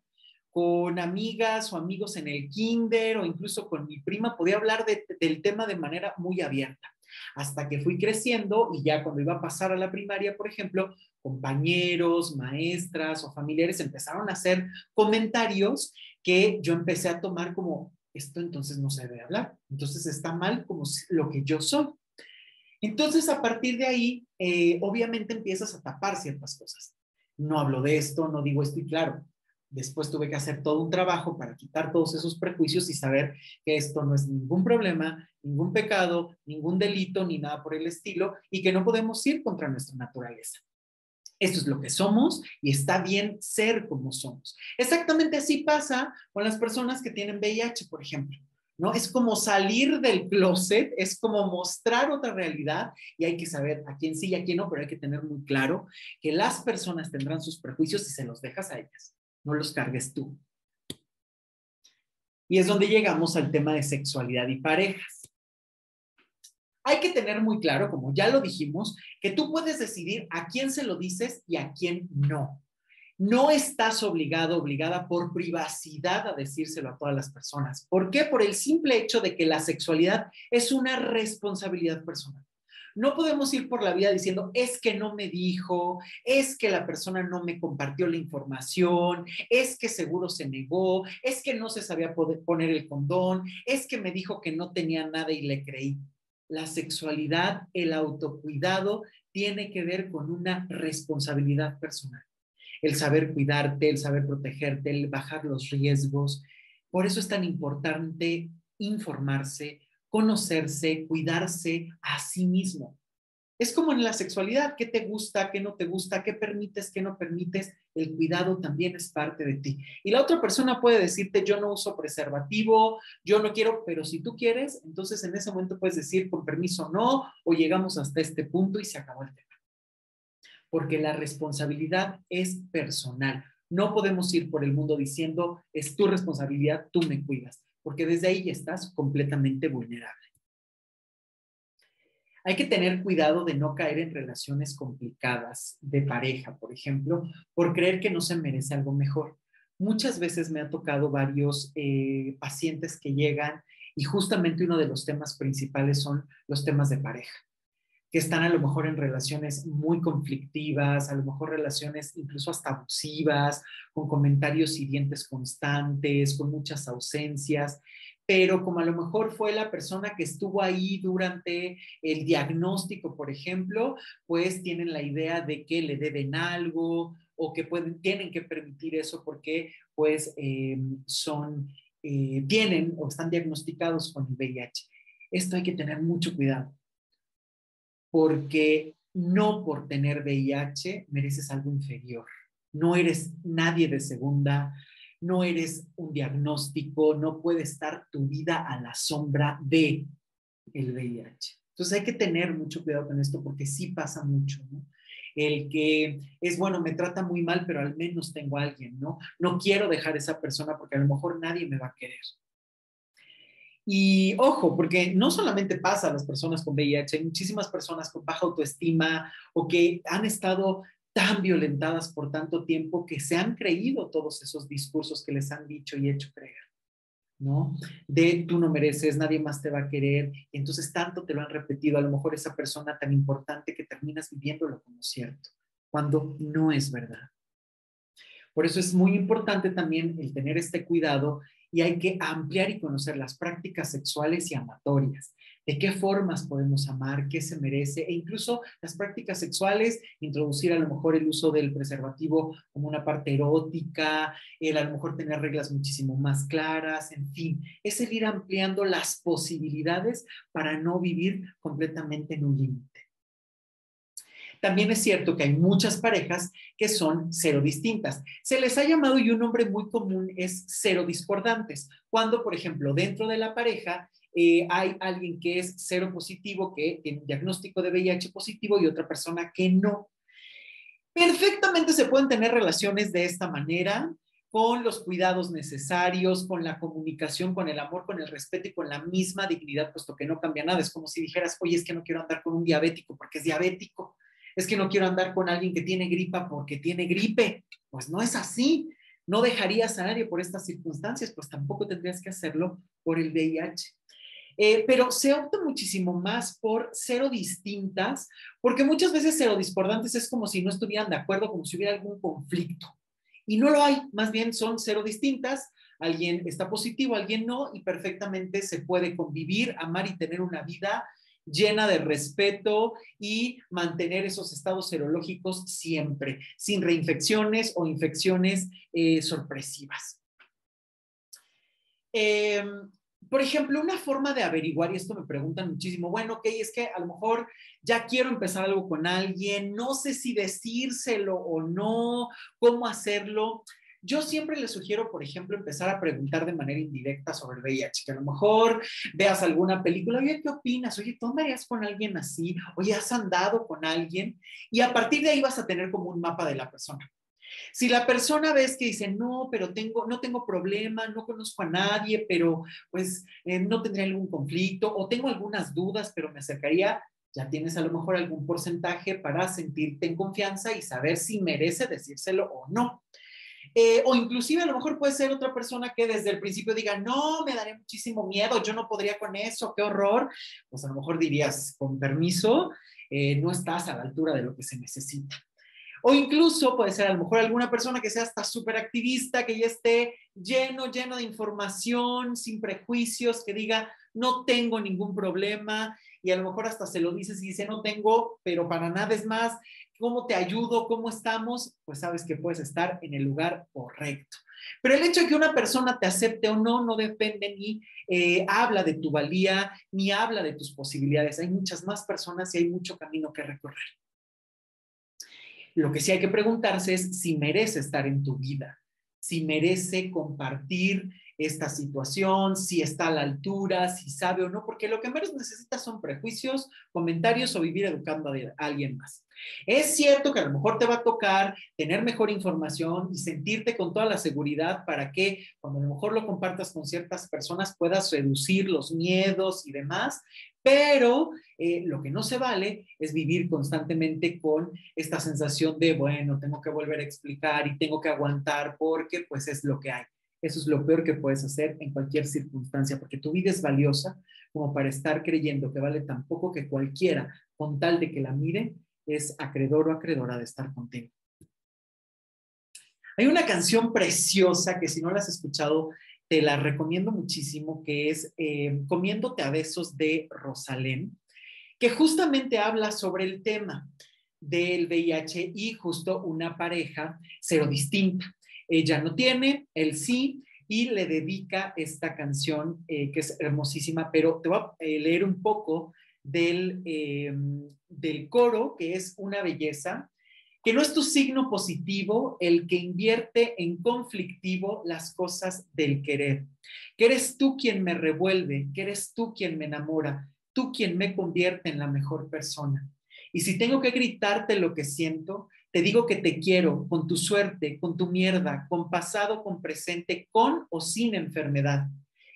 Speaker 1: Con amigas o amigos en el kinder o incluso con mi prima, podía hablar del tema de manera muy abierta hasta que fui creciendo y ya cuando iba a pasar a la primaria, por ejemplo, compañeros, maestras o familiares empezaron a hacer comentarios que yo empecé a tomar como, esto entonces no se debe hablar, entonces está mal como lo que yo soy. Entonces, a partir de ahí, eh, obviamente empiezas a tapar ciertas cosas. No hablo de esto, no digo esto y claro, Después tuve que hacer todo un trabajo para quitar todos esos prejuicios y saber que esto no es ningún problema, ningún pecado, ningún delito, ni nada por el estilo, y que no podemos ir contra nuestra naturaleza. Esto es lo que somos y está bien ser como somos. Exactamente así pasa con las personas que tienen VIH, por ejemplo. ¿no? Es como salir del closet, es como mostrar otra realidad y hay que saber a quién sí y a quién no, pero hay que tener muy claro que las personas tendrán sus prejuicios y se los dejas a ellas, no los cargues tú. Y es donde llegamos al tema de sexualidad y parejas. Hay que tener muy claro, como ya lo dijimos, que tú puedes decidir a quién se lo dices y a quién no. No estás obligado, obligada por privacidad a decírselo a todas las personas. ¿Por qué? Por el simple hecho de que la sexualidad es una responsabilidad personal. No podemos ir por la vida diciendo, es que no me dijo, es que la persona no me compartió la información, es que seguro se negó, es que no se sabía poner el condón, es que me dijo que no tenía nada y le creí. La sexualidad, el autocuidado, tiene que ver con una responsabilidad personal el saber cuidarte, el saber protegerte, el bajar los riesgos. Por eso es tan importante informarse, conocerse, cuidarse a sí mismo. Es como en la sexualidad, ¿qué te gusta, qué no te gusta, qué permites, qué no permites? El cuidado también es parte de ti. Y la otra persona puede decirte, yo no uso preservativo, yo no quiero, pero si tú quieres, entonces en ese momento puedes decir, con permiso, no, o llegamos hasta este punto y se acabó el tema porque la responsabilidad es personal. No podemos ir por el mundo diciendo, es tu responsabilidad, tú me cuidas, porque desde ahí estás completamente vulnerable. Hay que tener cuidado de no caer en relaciones complicadas de pareja, por ejemplo, por creer que no se merece algo mejor. Muchas veces me ha tocado varios eh, pacientes que llegan y justamente uno de los temas principales son los temas de pareja que están a lo mejor en relaciones muy conflictivas, a lo mejor relaciones incluso hasta abusivas, con comentarios hirientes constantes, con muchas ausencias, pero como a lo mejor fue la persona que estuvo ahí durante el diagnóstico, por ejemplo, pues tienen la idea de que le deben algo o que pueden, tienen que permitir eso porque pues eh, son, eh, tienen o están diagnosticados con el VIH. Esto hay que tener mucho cuidado porque no por tener VIH mereces algo inferior. No eres nadie de segunda, no eres un diagnóstico, no puede estar tu vida a la sombra de el VIH. Entonces hay que tener mucho cuidado con esto porque sí pasa mucho, ¿no? El que es bueno, me trata muy mal, pero al menos tengo a alguien, ¿no? No quiero dejar a esa persona porque a lo mejor nadie me va a querer. Y ojo, porque no solamente pasa a las personas con VIH, hay muchísimas personas con baja autoestima o que han estado tan violentadas por tanto tiempo que se han creído todos esos discursos que les han dicho y hecho creer, ¿no? De tú no mereces, nadie más te va a querer, y entonces tanto te lo han repetido, a lo mejor esa persona tan importante que terminas viviéndolo como cierto, cuando no es verdad. Por eso es muy importante también el tener este cuidado y hay que ampliar y conocer las prácticas sexuales y amatorias, de qué formas podemos amar, qué se merece, e incluso las prácticas sexuales, introducir a lo mejor el uso del preservativo como una parte erótica, el a lo mejor tener reglas muchísimo más claras, en fin, es el ir ampliando las posibilidades para no vivir completamente en un límite. También es cierto que hay muchas parejas que son cero distintas. Se les ha llamado y un nombre muy común es cero discordantes. Cuando, por ejemplo, dentro de la pareja eh, hay alguien que es cero positivo, que tiene un diagnóstico de VIH positivo y otra persona que no. Perfectamente se pueden tener relaciones de esta manera, con los cuidados necesarios, con la comunicación, con el amor, con el respeto y con la misma dignidad, puesto que no cambia nada. Es como si dijeras, oye, es que no quiero andar con un diabético porque es diabético es que no quiero andar con alguien que tiene gripa porque tiene gripe. Pues no es así. No dejarías a nadie por estas circunstancias, pues tampoco tendrías que hacerlo por el VIH. Eh, pero se opta muchísimo más por cero distintas, porque muchas veces cero discordantes es como si no estuvieran de acuerdo, como si hubiera algún conflicto. Y no lo hay, más bien son cero distintas, alguien está positivo, alguien no, y perfectamente se puede convivir, amar y tener una vida llena de respeto y mantener esos estados serológicos siempre, sin reinfecciones o infecciones eh, sorpresivas. Em, por ejemplo, una forma de averiguar, y esto me preguntan muchísimo, bueno, ok, es que a lo mejor ya quiero empezar algo con alguien, no sé si decírselo o no, cómo hacerlo. Yo siempre les sugiero, por ejemplo, empezar a preguntar de manera indirecta sobre el VIH, que a lo mejor veas alguna película, oye, ¿qué opinas? Oye, ¿tú andarías con alguien así? Oye, ¿has andado con alguien? Y a partir de ahí vas a tener como un mapa de la persona. Si la persona ves que dice, no, pero tengo, no tengo problema, no conozco a nadie, pero pues eh, no tendría algún conflicto o tengo algunas dudas, pero me acercaría, ya tienes a lo mejor algún porcentaje para sentirte en confianza y saber si merece decírselo o no. Eh, o inclusive a lo mejor puede ser otra persona que desde el principio diga, no, me daría muchísimo miedo, yo no podría con eso, qué horror. Pues a lo mejor dirías, con permiso, eh, no estás a la altura de lo que se necesita. O incluso puede ser a lo mejor alguna persona que sea hasta súper activista, que ya esté lleno, lleno de información, sin prejuicios, que diga, no tengo ningún problema, y a lo mejor hasta se lo dices y dice, no tengo, pero para nada es más, ¿cómo te ayudo? ¿Cómo estamos? Pues sabes que puedes estar en el lugar correcto. Pero el hecho de que una persona te acepte o no no depende ni eh, habla de tu valía, ni habla de tus posibilidades. Hay muchas más personas y hay mucho camino que recorrer. Lo que sí hay que preguntarse es si merece estar en tu vida, si merece compartir esta situación, si está a la altura, si sabe o no, porque lo que menos necesita son prejuicios, comentarios o vivir educando a alguien más. Es cierto que a lo mejor te va a tocar tener mejor información y sentirte con toda la seguridad para que cuando a lo mejor lo compartas con ciertas personas puedas reducir los miedos y demás, pero eh, lo que no se vale es vivir constantemente con esta sensación de, bueno, tengo que volver a explicar y tengo que aguantar porque pues es lo que hay. Eso es lo peor que puedes hacer en cualquier circunstancia, porque tu vida es valiosa como para estar creyendo que vale tan poco que cualquiera, con tal de que la mire, es acreedor o acreedora de estar contigo. Hay una canción preciosa que si no la has escuchado, te la recomiendo muchísimo, que es eh, Comiéndote a besos de Rosalén, que justamente habla sobre el tema del VIH y justo una pareja cero distinta. Ella no tiene, él sí, y le dedica esta canción eh, que es hermosísima, pero te voy a eh, leer un poco del, del coro, que es una belleza, que no es tu signo positivo el que invierte en conflictivo las cosas del querer, que eres tú quien me revuelve, que eres tú quien me enamora, tú quien me convierte en la mejor persona. Y si tengo que gritarte lo que siento, te digo que te quiero con tu suerte, con tu mierda, con pasado, con presente, con o sin enfermedad.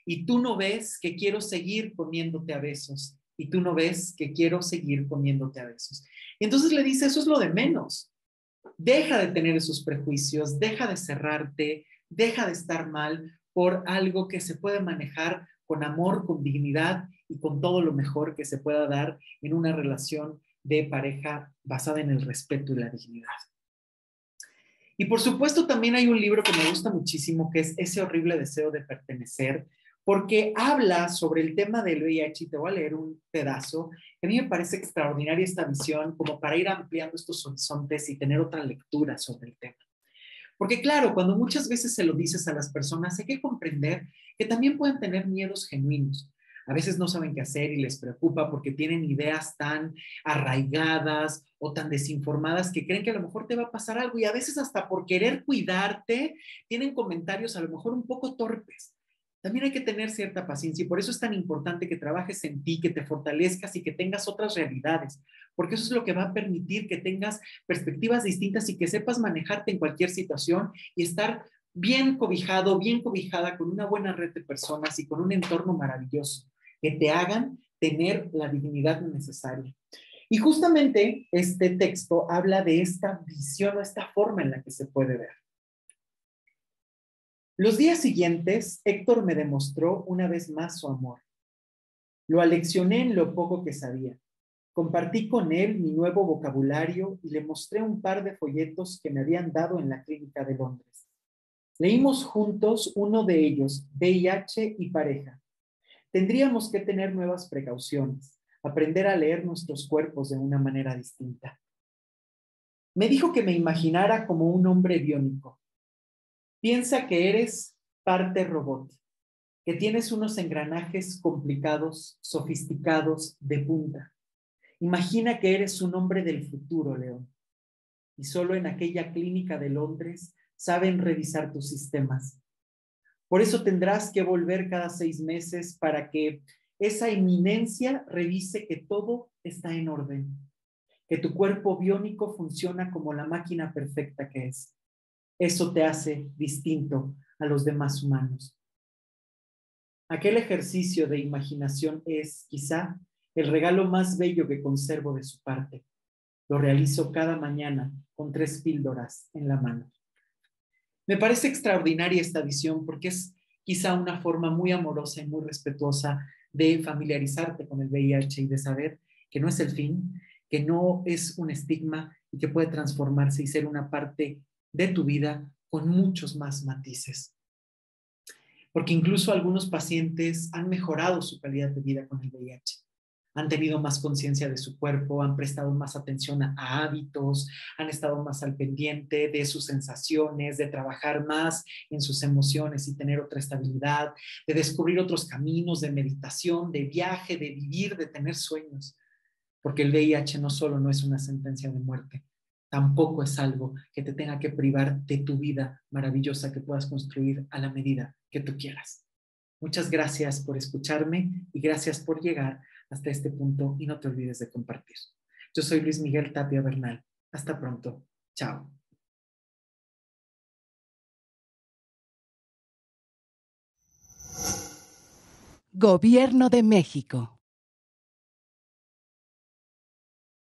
Speaker 1: Y tú no ves que quiero seguir poniéndote a besos. Y tú no ves que quiero seguir poniéndote a besos. Y entonces le dice, eso es lo de menos. Deja de tener esos prejuicios, deja de cerrarte, deja de estar mal por algo que se puede manejar con amor, con dignidad y con todo lo mejor que se pueda dar en una relación de pareja basada en el respeto y la dignidad. Y por supuesto también hay un libro que me gusta muchísimo, que es Ese horrible deseo de pertenecer, porque habla sobre el tema del VIH te voy a leer un pedazo. A mí me parece extraordinaria esta visión como para ir ampliando estos horizontes y tener otra lectura sobre el tema. Porque claro, cuando muchas veces se lo dices a las personas, hay que comprender que también pueden tener miedos genuinos. A veces no saben qué hacer y les preocupa porque tienen ideas tan arraigadas o tan desinformadas que creen que a lo mejor te va a pasar algo y a veces hasta por querer cuidarte tienen comentarios a lo mejor un poco torpes. También hay que tener cierta paciencia y por eso es tan importante que trabajes en ti, que te fortalezcas y que tengas otras realidades, porque eso es lo que va a permitir que tengas perspectivas distintas y que sepas manejarte en cualquier situación y estar bien cobijado, bien cobijada con una buena red de personas y con un entorno maravilloso que te hagan tener la dignidad necesaria. Y justamente este texto habla de esta visión o esta forma en la que se puede ver. Los días siguientes, Héctor me demostró una vez más su amor. Lo aleccioné en lo poco que sabía. Compartí con él mi nuevo vocabulario y le mostré un par de folletos que me habían dado en la clínica de Londres. Leímos juntos uno de ellos, VIH y pareja. Tendríamos que tener nuevas precauciones, aprender a leer nuestros cuerpos de una manera distinta. Me dijo que me imaginara como un hombre biónico, Piensa que eres parte robot, que tienes unos engranajes complicados, sofisticados, de punta. Imagina que eres un hombre del futuro, León. Y solo en aquella clínica de Londres saben revisar tus sistemas. Por eso tendrás que volver cada seis meses para que esa eminencia revise que todo está en orden, que tu cuerpo biónico funciona como la máquina perfecta que es. Eso te hace distinto a los demás humanos. Aquel ejercicio de imaginación es, quizá, el regalo más bello que conservo de su parte. Lo realizo cada mañana con tres píldoras en la mano. Me parece extraordinaria esta visión porque es quizá una forma muy amorosa y muy respetuosa de familiarizarte con el VIH y de saber que no es el fin, que no es un estigma y que puede transformarse y ser una parte de tu vida con muchos más matices porque incluso algunos pacientes han mejorado su calidad de vida con el VIH. Han tenido más conciencia de su cuerpo, han prestado más atención a, hábitos, han estado más al pendiente de sus sensaciones, de trabajar más en sus emociones y tener otra estabilidad, de descubrir otros caminos de meditación, de viaje, de vivir, de tener sueños. Porque el VIH no solo no es una sentencia de muerte, tampoco es algo que te tenga que privar de tu vida maravillosa que puedas construir a la medida que tú quieras. Muchas gracias por escucharme y gracias por llegar hasta este punto y no te olvides de compartir. Yo soy Luis Miguel Tapia Bernal. Hasta pronto. Chao.
Speaker 2: Gobierno de México.